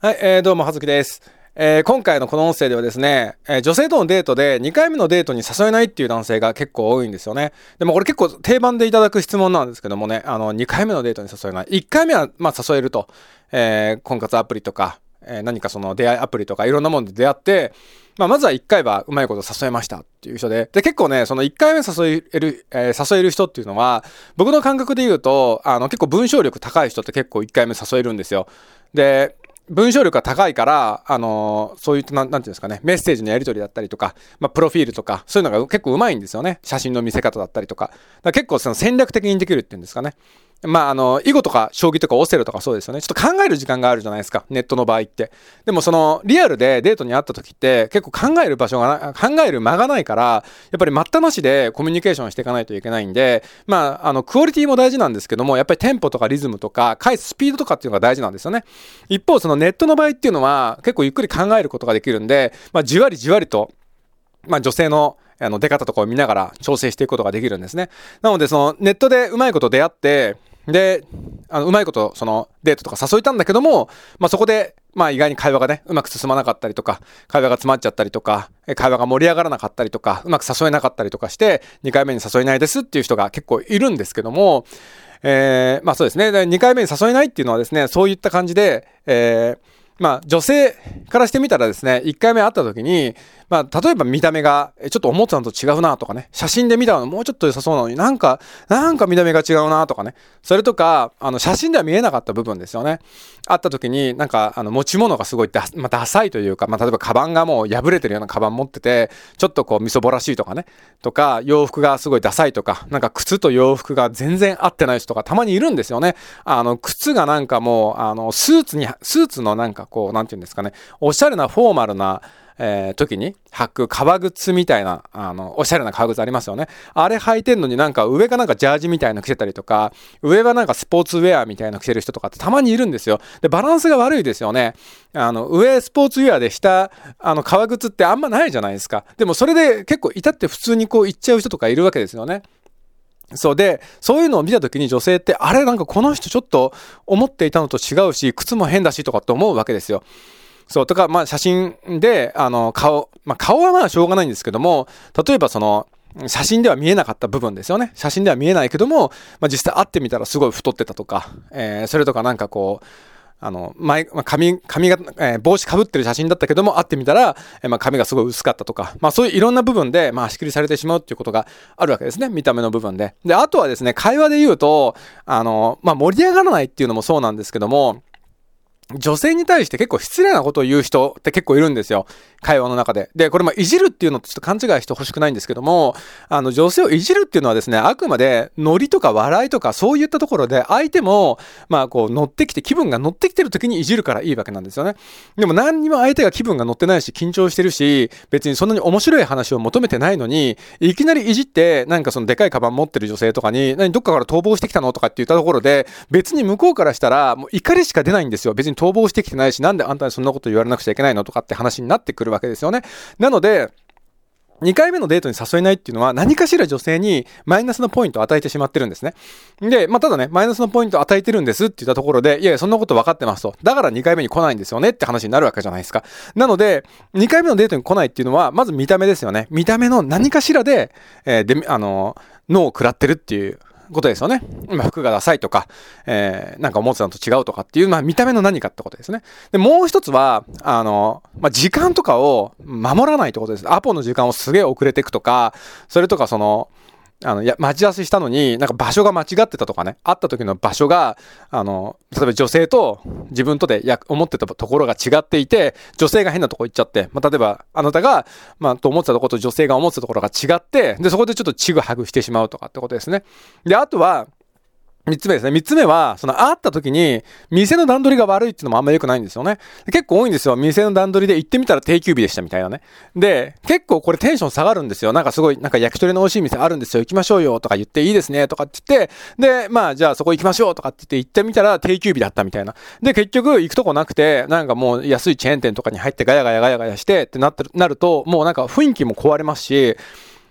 はい、えー、どうも、はずきです。えー、今回のこの音声ではですね、えー、女性とのデートで2回目のデートに誘えないっていう男性が結構多いんですよね。でもこれ結構定番でいただく質問なんですけどもね、あの、2回目のデートに誘えない。1回目は、まあ誘えると、えー、婚活アプリとか、え、何かその出会いアプリとかいろんなもので出会って、まあ、まずは1回はうまいこと誘えましたっていう人で、で、結構ね、その1回目誘える、えー、誘える人っていうのは、僕の感覚で言うと、あの、結構文章力高い人って結構1回目誘えるんですよ。で、文章力が高いから、あのー、そういった、なん、ていうんですかね、メッセージのやり取りだったりとか、まあ、プロフィールとか、そういうのが結構うまいんですよね。写真の見せ方だったりとか。か結構その戦略的にできるっていうんですかね。まあ、あの、囲碁とか将棋とかオセロとかそうですよね。ちょっと考える時間があるじゃないですか。ネットの場合って。でもその、リアルでデートに会った時って結構考える場所が考える間がないから、やっぱり待ったなしでコミュニケーションしていかないといけないんで、まあ、あの、クオリティも大事なんですけども、やっぱりテンポとかリズムとか、返すスピードとかっていうのが大事なんですよね。一方、そのネットの場合っていうのは、結構ゆっくり考えることができるんで、まあ、じわりじわりと、まあ、女性のあの出方とかを見ながら調整していくことができるんですね。なので、そのネットでうまいこと出会って、で、あの、うまいこと、その、デートとか誘いたんだけども、まあ、そこで、まあ、意外に会話がね、うまく進まなかったりとか、会話が詰まっちゃったりとか、会話が盛り上がらなかったりとか、うまく誘えなかったりとかして、2回目に誘えないですっていう人が結構いるんですけども、えー、まあそうですね。2回目に誘えないっていうのはですね、そういった感じで、えー、まあ、女性からしてみたらですね、1回目会った時に、まあ、例えば見た目が、ちょっと思ってたのと違うなとかね、写真で見たのもうちょっと良さそうなのになんか、なんか見た目が違うなとかね、それとか、あの、写真では見えなかった部分ですよね。会った時に、なんか、あの、持ち物がすごいダ,、まあ、ダサいというか、まあ、例えばカバンがもう破れてるようなカバン持ってて、ちょっとこう、みそぼらしいとかね、とか、洋服がすごいダサいとか、なんか靴と洋服が全然合ってない人がたまにいるんですよね。あの、靴がなんかもう、あの、スーツに、スーツのなんかこう、なんていうんですかね、おしゃれなフォーマルな、えー、時に履く革靴みたいな、あの、おしゃれな革靴ありますよね。あれ履いてんのになんか上がなんかジャージみたいなの着てたりとか、上はなんかスポーツウェアみたいなの着てる人とかってたまにいるんですよ。で、バランスが悪いですよね。あの、上スポーツウェアで下、あの、革靴ってあんまないじゃないですか。でもそれで結構至って普通にこう行っちゃう人とかいるわけですよね。そうで、そういうのを見た時に女性って、あれなんかこの人ちょっと思っていたのと違うし、靴も変だしとかって思うわけですよ。そう、とか、まあ写真で、あの、顔、まあ顔はまあしょうがないんですけども、例えばその、写真では見えなかった部分ですよね。写真では見えないけども、まあ実際会ってみたらすごい太ってたとか、えー、それとかなんかこう、あの、前、まあ、髪、髪が、えー、帽子かぶってる写真だったけども、会ってみたら、えー、まあ、髪がすごい薄かったとか、まあ、そういういろんな部分で、まあ、足切りされてしまうっていうことがあるわけですね。見た目の部分で。で、あとはですね、会話で言うと、あの、まあ、盛り上がらないっていうのもそうなんですけども、女性に対して結構失礼なことを言う人って結構いるんですよ。会話の中で。で、これまいじるっていうのとちょっと勘違いしてほしくないんですけども、あの、女性をいじるっていうのはですね、あくまでノリとか笑いとかそういったところで相手も、まあこう乗ってきて、気分が乗ってきてる時にいじるからいいわけなんですよね。でも何にも相手が気分が乗ってないし、緊張してるし、別にそんなに面白い話を求めてないのに、いきなりいじって、なんかそのでかいカバン持ってる女性とかに、何どっかから逃亡してきたのとかって言ったところで、別に向こうからしたら、もう怒りしか出ないんですよ。別に逃亡してきてないし、なんであんたにそんなこと言われなくちゃいけないのとかって話になってくるわけですよね。なので、2回目のデートに誘えないっていうのは何かしら女性にマイナスのポイントを与えてしまってるんですね。で、まあ、ただね、マイナスのポイントを与えてるんですって言ったところで、いやいや、そんなこと分かってますと。だから2回目に来ないんですよねって話になるわけじゃないですか。なので、2回目のデートに来ないっていうのは、まず見た目ですよね。見た目の何かしらで、えー、で、あの、脳を食らってるっていうことですよね。まあ、服がダサいとか、えー、なんか思ってたのと違うとかっていう、まあ、見た目の何かってことですね。で、もう一つは、あの、まあ、時間とかを守らないってことです。アポの時間をすげえ遅れていくとか、それとかその、あの、いや、待ち合わせしたのに、なんか場所が間違ってたとかね、会った時の場所が、あの、例えば女性と自分とでや、思ってたところが違っていて、女性が変なとこ行っちゃって、まあ、例えば、あなたが、まあ、と思ってたところと女性が思ってたところが違って、で、そこでちょっとちぐはぐしてしまうとかってことですね。で、あとは、三つ目ですね。三つ目は、その会った時に、店の段取りが悪いっていうのもあんま良くないんですよね。結構多いんですよ。店の段取りで行ってみたら定休日でしたみたいなね。で、結構これテンション下がるんですよ。なんかすごい、なんか焼き鳥の美味しい店あるんですよ。行きましょうよとか言っていいですねとかって言って、で、まあじゃあそこ行きましょうとかって言って行ってみたら定休日だったみたいな。で、結局行くとこなくて、なんかもう安いチェーン店とかに入ってガヤガヤガヤガヤしてってなってる、なると、もうなんか雰囲気も壊れますし、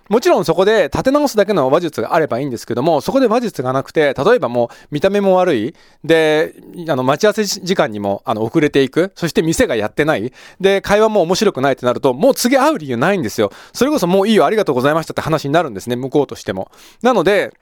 もちろんそこで立て直すだけの話術があればいいんですけども、そこで話術がなくて、例えばもう見た目も悪い、で、あの、待ち合わせ時間にも、あの、遅れていく、そして店がやってない、で、会話も面白くないってなると、もう次会う理由ないんですよ。それこそもういいよ、ありがとうございましたって話になるんですね、向こうとしても。なので、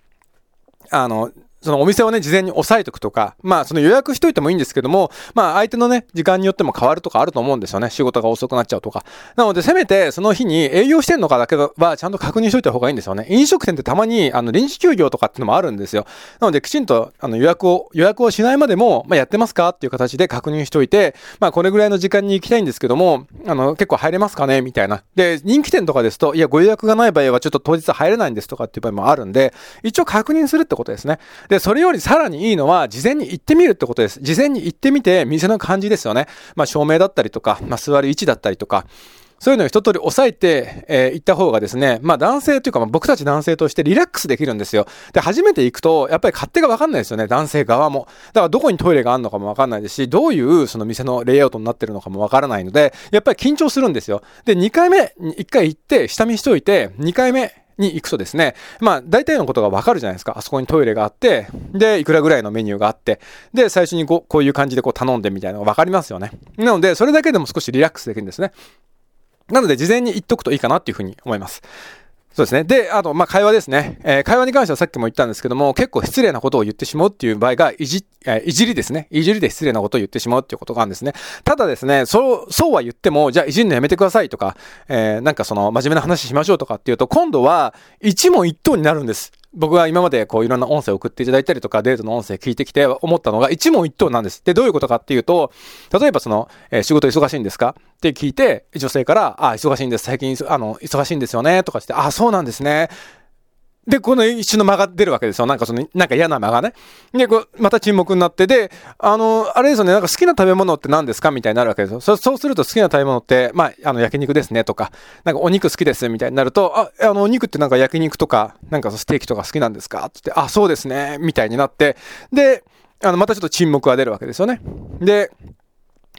あの、そのお店をね、事前に押さえとくとか、まあその予約しといてもいいんですけども、まあ相手のね、時間によっても変わるとかあると思うんですよね。仕事が遅くなっちゃうとか。なのでせめてその日に営業してんのかだけはちゃんと確認しといた方がいいんですよね。飲食店ってたまにあの臨時休業とかってのもあるんですよ。なのできちんとあの予約を、予約をしないまでも、まあやってますかっていう形で確認しといて、まあこれぐらいの時間に行きたいんですけども、あの結構入れますかね？みたいな。で、人気店とかですと、いやご予約がない場合はちょっと当日入れないんですとかっていう場合もあるんで、一応確認するってことですね。で、でそれよりさらにいいのは、事前に行ってみるってことです。事前に行ってみて、店の感じですよね。まあ、照明だったりとか、まあ、座る位置だったりとか、そういうのを一通り押さえて、えー、行った方がですね、まあ男性というか、まあ、僕たち男性としてリラックスできるんですよ。で、初めて行くと、やっぱり勝手がわかんないですよね、男性側も。だからどこにトイレがあるのかもわかんないですし、どういうその店のレイアウトになってるのかもわからないので、やっぱり緊張するんですよ。で、2回目、1回行って、下見しといて、2回目、に行くとですね、まあ大体のことがわかるじゃないですか。あそこにトイレがあって、で、いくらぐらいのメニューがあって、で、最初にこうこういう感じでこう頼んでみたいなのがわかりますよね。なので、それだけでも少しリラックスできるんですね。なので、事前に言っとくといいかなっていうふうに思います。そうですね。で、あと、まあ、会話ですね。えー、会話に関してはさっきも言ったんですけども、結構失礼なことを言ってしまうっていう場合が、いじ、えー、いじりですね。いじりで失礼なことを言ってしまうっていうことがあるんですね。ただですね、そう、そうは言っても、じゃあいじるのやめてくださいとか、えー、なんかその、真面目な話しましょうとかっていうと、今度は、一問一答になるんです。僕は今までこういろんな音声を送っていただいたりとか、デートの音声聞いてきて思ったのが一問一答なんです。で、どういうことかっていうと、例えばその、えー、仕事忙しいんですか？って聞いて、女性から、あ、忙しいんです。最近、あの、忙しいんですよね。とかして、あ、そうなんですね。で、この一瞬の間が出るわけですよ。なんかその、なんか嫌な間がね。で、こう、また沈黙になって、で、あの、あれですよね、なんか好きな食べ物って何ですかみたいになるわけですよ。そうすると好きな食べ物って、まあ、あの、焼肉ですね、とか、なんかお肉好きです、みたいになると、あ、あの、お肉ってなんか焼肉とか、なんかステーキとか好きなんですか？って言って、あ、そうですね、みたいになって、で、あの、またちょっと沈黙が出るわけですよね。で、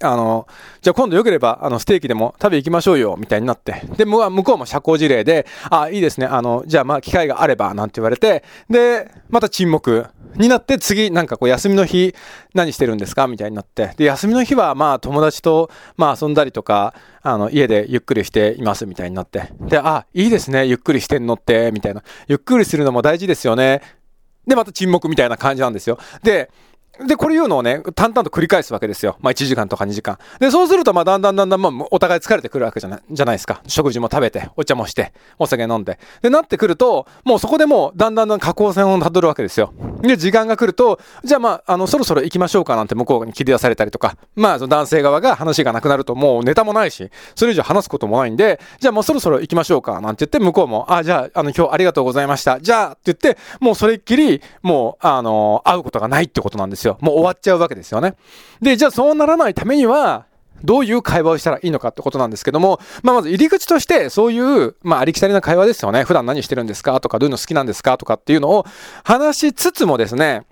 あの、じゃあ今度よければ、あの、ステーキでも食べ行きましょうよ、みたいになって。で、向こうも社交辞令で、あ、いいですね、あの、じゃあまあ機会があれば、なんて言われて、で、また沈黙になって、次、なんかこう、休みの日、何してるんですか？みたいになって。で、休みの日は、まあ友達と、まあ遊んだりとか、あの、家でゆっくりしています、みたいになって。で、あ、いいですね、ゆっくりしてんのって、みたいな。ゆっくりするのも大事ですよね。で、また沈黙みたいな感じなんですよ。で、で、これ言うのをね、淡々と繰り返すわけですよ。まあ1時間とか2時間。で、そうすると、まあだんだんだんだん、まあお互い疲れてくるわけじゃない、じゃないですか。食事も食べて、お茶もして、お酒飲んで。で、なってくると、もうそこでもうだんだんだん下降線をたどるわけですよ。で、時間が来ると、じゃあまあ、あの、そろそろ行きましょうかなんて向こうに切り出されたりとか、まあ、その男性側が話がなくなるともうネタもないし、それ以上話すこともないんで、じゃあもうそろそろ行きましょうかなんて言って、向こうも、あ、じゃあ、あの、今日ありがとうございました。じゃあ、って言って、もうそれっきり、もう、あの、会うことがないってことなんですよ。もう終わっちゃうわけですよね。で、じゃあそうならないためには、どういう会話をしたらいいのかってことなんですけども、まあ、まず入り口として、そういう、まあ、ありきたりな会話ですよね。普段何してるんですかとか、どういうの好きなんですかとかっていうのを話しつつもですね、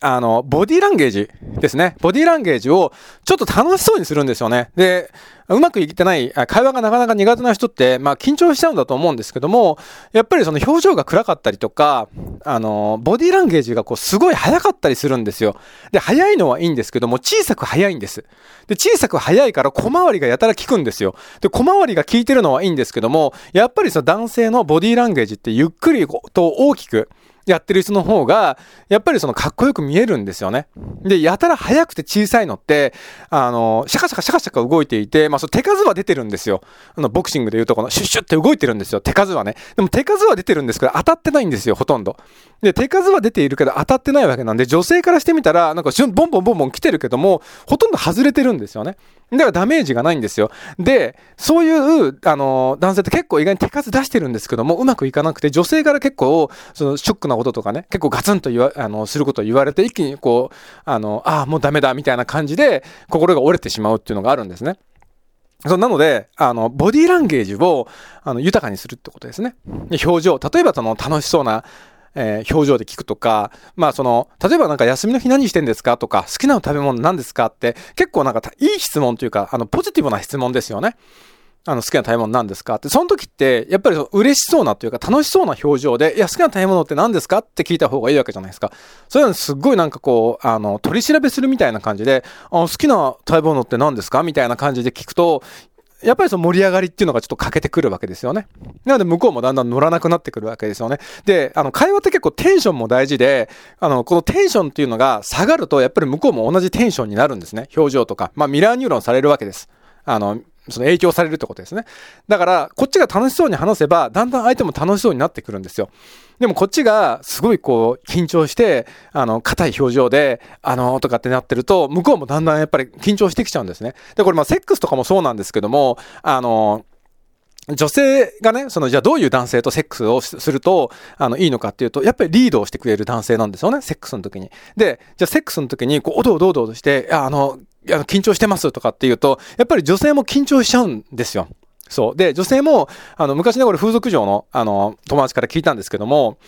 あの、ボディーランゲージですね。ボディーランゲージをちょっと楽しそうにするんですよね。で、うまくいってない、会話がなかなか苦手な人って、まあ緊張しちゃうんだと思うんですけども、やっぱりその表情が暗かったりとか、あの、ボディーランゲージがこうすごい速かったりするんですよ。で、速いのはいいんですけども、小さく速いんです。で、小さく速いから小回りがやたら効くんですよ。で、小回りが効いてるのはいいんですけども、やっぱりその男性のボディーランゲージってゆっくりと大きく、やってる人の方が、やっぱりそのかっこよく見えるんですよね。で、やたら速くて小さいのって、あの、シャカシャカシャカシャカ動いていて、まあ、その手数は出てるんですよ。あの、ボクシングで言うとこのシュッシュって動いてるんですよ。手数はね。でも手数は出てるんですけど、当たってないんですよ、ほとんど。で、手数は出ているけど当たってないわけなんで、女性からしてみたら、なんかボンボンボンボン来てるけども、ほとんど外れてるんですよね。だからダメージがないんですよ。で、そういう、あの、男性って結構意外に手数出してるんですけども、うまくいかなくて、女性から結構、その、ショックなこととかね、結構ガツンと言わ、あの、することを言われて、一気にこう、あの、あ、もうダメだ、みたいな感じで、心が折れてしまうっていうのがあるんですね。そうなので、あの、ボディーランゲージを、あの、豊かにするってことですね。表情。例えば、その、楽しそうな、えー、表情で聞くとか、まあその、例えばなんか休みの日何してんですか？とか、好きな食べ物何ですか？って、結構なんかいい質問というか、あの、ポジティブな質問ですよね。あの、好きな食べ物何ですか？って、その時って、やっぱり嬉しそうなというか楽しそうな表情で、いや、好きな食べ物って何ですか？って聞いた方がいいわけじゃないですか。それはすっごいなんかこう、あの、取り調べするみたいな感じで、あ好きな食べ物って何ですか？みたいな感じで聞くと、やっぱりその盛り上がりっていうのがちょっと欠けてくるわけですよね。なので向こうもだんだん乗らなくなってくるわけですよね。で、あの、会話って結構テンションも大事で、あの、このテンションっていうのが下がると、やっぱり向こうも同じテンションになるんですね。表情とか。まあ、ミラーニューロンされるわけです。あの、その影響されるってことですね。だから、こっちが楽しそうに話せば、だんだん相手も楽しそうになってくるんですよ。でもこっちがすごいこう緊張して、あの、硬い表情で、あの、とかってなってると、向こうもだんだんやっぱり緊張してきちゃうんですね。で、これまあセックスとかもそうなんですけども、あの、女性がね、その、じゃあどういう男性とセックスをすると、あの、いいのかっていうと、やっぱりリードをしてくれる男性なんですよね、セックスの時に。で、じゃあセックスの時に、こう、おどおどおどおどして、あの、緊張してますとかっていうと、やっぱり女性も緊張しちゃうんですよ。そう。で、女性も、あの、昔ね、これ風俗嬢の、あの、友達から聞いたんですけども、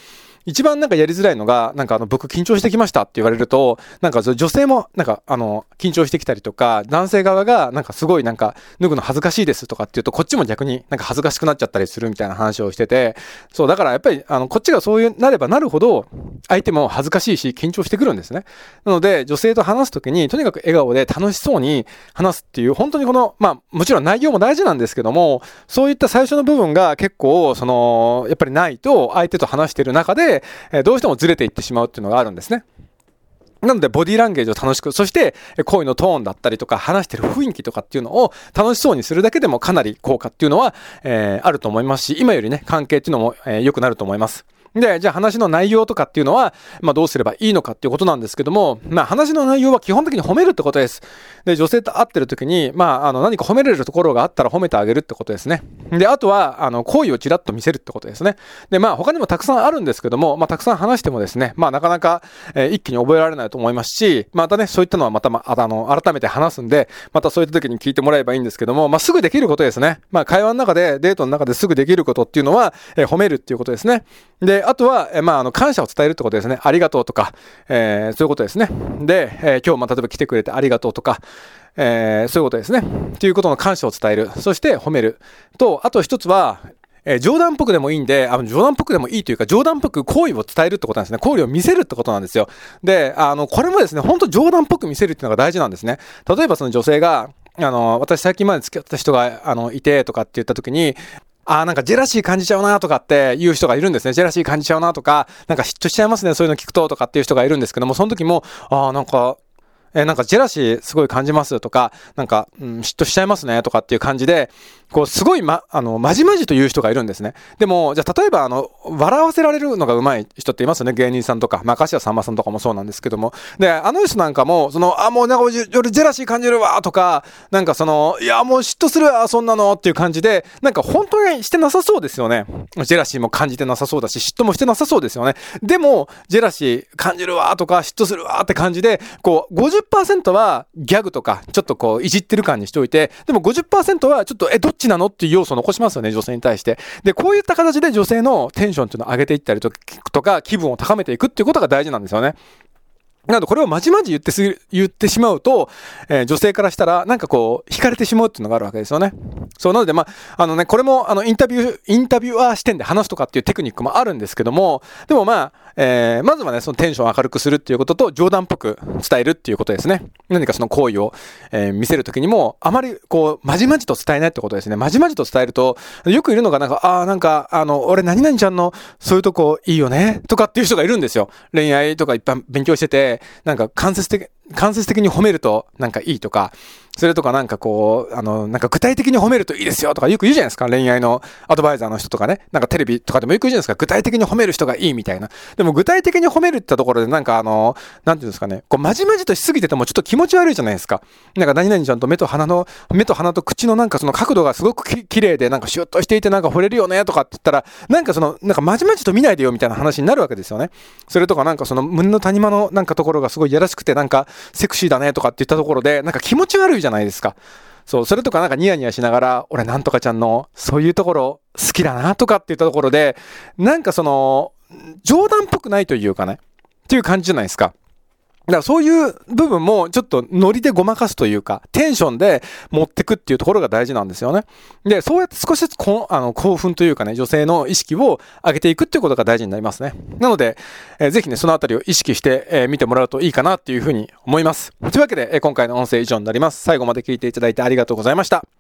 一番なんかやりづらいのが、なんかあの、僕緊張してきましたって言われると、なんか女性もなんかあの、緊張してきたりとか、男性側がなんかすごいなんか脱ぐの恥ずかしいですとかっていうと、こっちも逆になんか恥ずかしくなっちゃったりするみたいな話をしてて、そう、だからやっぱりあの、こっちがそういうなればなるほど、相手も恥ずかしいし緊張してくるんですね。なので、女性と話すときに、とにかく笑顔で楽しそうに話すっていう、本当にこの、まあ、もちろん内容も大事なんですけども、そういった最初の部分が結構、その、やっぱりないと、相手と話してる中で、えどうしてもずれていってしまうっていうのがあるんですね。なので、ボディーランゲージを楽しく、そして、声のトーンだったりとか、話してる雰囲気とかっていうのを楽しそうにするだけでもかなり効果っていうのは、えー、あると思いますし、今よりね、関係っていうのも、えー、良くなると思います。で、じゃあ話の内容とかっていうのは、まあどうすればいいのかっていうことなんですけども、まあ話の内容は基本的に褒めるってことです。で、女性と会ってる時に、まああの何か褒めれるところがあったら褒めてあげるってことですね。で、あとは、あの、好意をちらっと見せるってことですね。で、まあ他にもたくさんあるんですけども、まあたくさん話してもですね、まあなかなか、えー、一気に覚えられないと思いますし、またね、そういったのはまた、まあ、あの、改めて話すんで、またそういった時に聞いてもらえばいいんですけども、まあすぐできることですね。まあ会話の中で、デートの中ですぐできることっていうのは、えー、褒めるっていうことですね。で、あとは、え、まああの、感謝を伝えるってことですね。ありがとうとか、えー、そういうことですね。で、えー、今日、まあ、例えば来てくれてありがとうとか、え、そういうことですね。ということの感謝を伝える。そして褒める。と、あと一つは、えー、冗談っぽくでもいいんで、あの、冗談っぽくでもいいというか、冗談っぽく好意を伝えるってことなんですね。好意を見せるってことなんですよ。で、あの、これもですね、ほんと冗談っぽく見せるっていうのが大事なんですね。例えばその女性が、あの、私最近まで付き合った人が、あの、いてとかって言った時に、あなんかジェラシー感じちゃうなとかって言う人がいるんですね。ジェラシー感じちゃうなとか、なんか嫉妬しちゃいますね、そういうの聞くととかっていう人がいるんですけども、その時も、ああ、なんか、えなんかジェラシーすごい感じますとか、なんか、うん、嫉妬しちゃいますねとかっていう感じで、こう、すごいま、あの、まじまじと言う人がいるんですね。でも、じゃあ、例えば、あの、笑わせられるのが上手い人っていますよね。芸人さんとか、まあ、柏さんまさんとかもそうなんですけども。で、あの人なんかも、その、あ、もうなんか、俺ジェラシー感じるわとか、なんかその、いや、もう嫉妬するわ、そんなのっていう感じで、なんか本当にしてなさそうですよね。ジェラシーも感じてなさそうだし、嫉妬もしてなさそうですよね。でも、ジェラシー感じるわとか、嫉妬するわって感じで、こう、50 40%はギャグとか、ちょっとこう、いじってる感にしておいて、でも50%はちょっと、え、どっちなのっていう要素を残しますよね、女性に対して。で、こういった形で女性のテンションっていうのを上げていったりとか、気分を高めていくっていうことが大事なんですよね。なので、これをまじまじ言ってす、言ってしまうと、えー、女性からしたら、なんかこう、惹かれてしまうっていうのがあるわけですよね。そう、なので、まあ、あのね、これも、あの、インタビュー、インタビュアー視点で話すとかっていうテクニックもあるんですけども、でもまあ、えー、まずはね、そのテンションを明るくするっていうことと、冗談っぽく伝えるっていうことですね。何かその行為を、えー、見せるときにも、あまり、こう、まじまじと伝えないってことですね。まじまじと伝えると、よくいるのが、なんか、ああ、なんか、あの、俺、何々ちゃんの、そういうとこいいよね、とかっていう人がいるんですよ。恋愛とかいっぱい勉強してて、なんか、間接的、間接的に褒めるとなんかいいとか、それとかなんかこう、あの、なんか具体的に褒めるといいですよとかよく言うじゃないですか。恋愛のアドバイザーの人とかね。なんかテレビとかでもよく言うじゃないですか。具体的に褒める人がいいみたいな。でも具体的に褒めるってところでなんかあの、なんていうんですかね。こう、まじまじとしすぎててもちょっと気持ち悪いじゃないですか。なんか何々ちゃんと目と鼻の、目と鼻と口のなんかその角度がすごくき綺麗でなんかシュッとしていてなんか惚れるよねとかって言ったら、なんかその、なんかまじまじと見ないでよみたいな話になるわけですよね。それとかなんかその胸の谷間のなんかところがすごいやらしくてなんかセクシーだねとかって言ったところで、なんか気持ち悪いじゃないですか。そう、それとかなんかニヤニヤしながら、俺なんとかちゃんの、そういうところ好きだなとかって言ったところで、なんかその、冗談っぽくないというかね、っていう感じじゃないですか。だからそういう部分もちょっとノリでごまかすというか、テンションで持ってくっていうところが大事なんですよね。で、そうやって少しずつこあの興奮というかね、女性の意識を上げていくっていうことが大事になりますね。なので、えー、ぜひね、そのあたりを意識して、えー、見てもらうといいかなっていうふうに思います。というわけで、えー、今回の音声以上になります。最後まで聞いていただいてありがとうございました。